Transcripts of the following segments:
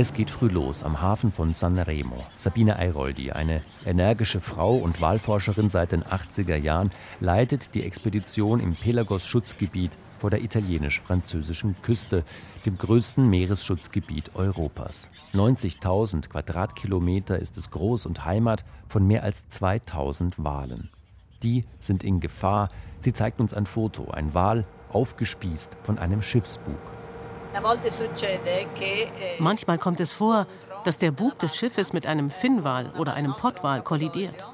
Es geht früh los am Hafen von Sanremo. Sabine Eiroldi, eine energische Frau und Walforscherin seit den 80er Jahren, leitet die Expedition im Pelagos-Schutzgebiet vor der italienisch-französischen Küste, dem größten Meeresschutzgebiet Europas. 90.000 Quadratkilometer ist es groß und Heimat von mehr als 2000 Walen. Die sind in Gefahr. Sie zeigt uns ein Foto, ein Wal aufgespießt von einem Schiffsbug. Eh, Manchmal kommt es vor, dass der Bug des Schiffes mit einem Finnwal oder einem Pottwal kollidiert.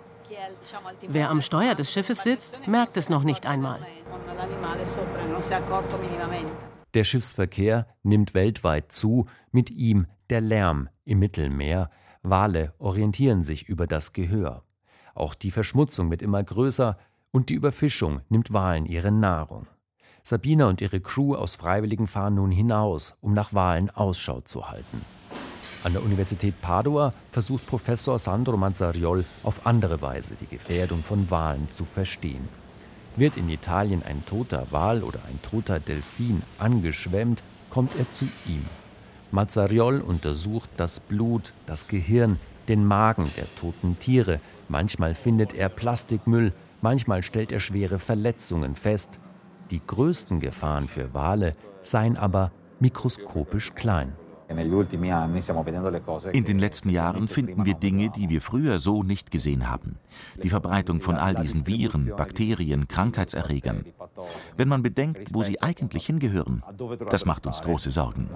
Wer am Steuer des Schiffes sitzt, merkt es noch nicht einmal. Der Schiffsverkehr nimmt weltweit zu, mit ihm der Lärm im Mittelmeer. Wale orientieren sich über das Gehör. Auch die Verschmutzung wird immer größer und die Überfischung nimmt Walen ihre Nahrung. Sabina und ihre Crew aus Freiwilligen fahren nun hinaus, um nach Walen Ausschau zu halten. An der Universität Padua versucht Professor Sandro Mazzariol auf andere Weise die Gefährdung von Walen zu verstehen. Wird in Italien ein toter Wal oder ein toter Delfin angeschwemmt, kommt er zu ihm. Mazzariol untersucht das Blut, das Gehirn, den Magen der toten Tiere. Manchmal findet er Plastikmüll, manchmal stellt er schwere Verletzungen fest. Die größten Gefahren für Wale seien aber mikroskopisch klein. In den letzten Jahren finden wir Dinge, die wir früher so nicht gesehen haben. Die Verbreitung von all diesen Viren, Bakterien, Krankheitserregern. Wenn man bedenkt, wo sie eigentlich hingehören, das macht uns große Sorgen.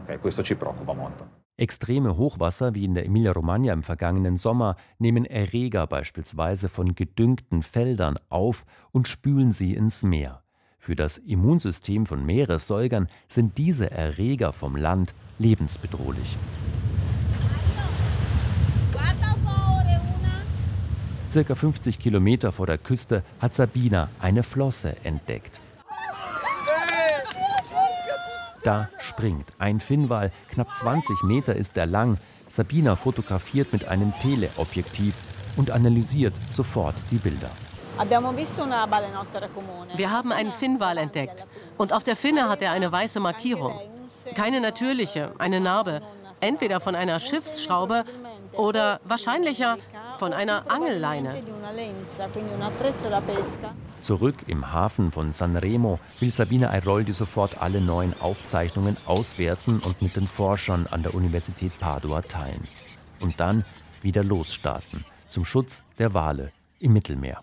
Extreme Hochwasser wie in der Emilia-Romagna im vergangenen Sommer nehmen Erreger beispielsweise von gedüngten Feldern auf und spülen sie ins Meer. Für das Immunsystem von Meeressäugern sind diese Erreger vom Land lebensbedrohlich. Circa 50 Kilometer vor der Küste hat Sabina eine Flosse entdeckt. Da springt ein Finnwal, knapp 20 Meter ist er lang. Sabina fotografiert mit einem Teleobjektiv und analysiert sofort die Bilder. Wir haben einen Finnwal entdeckt und auf der Finne hat er eine weiße Markierung. Keine natürliche, eine Narbe, entweder von einer Schiffsschraube oder wahrscheinlicher von einer Angelleine. Zurück im Hafen von Sanremo will Sabine Airoldi sofort alle neuen Aufzeichnungen auswerten und mit den Forschern an der Universität Padua teilen. Und dann wieder losstarten zum Schutz der Wale im Mittelmeer.